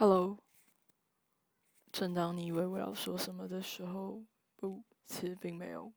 hello 正当你以为我要说什么的时候不其实并没有。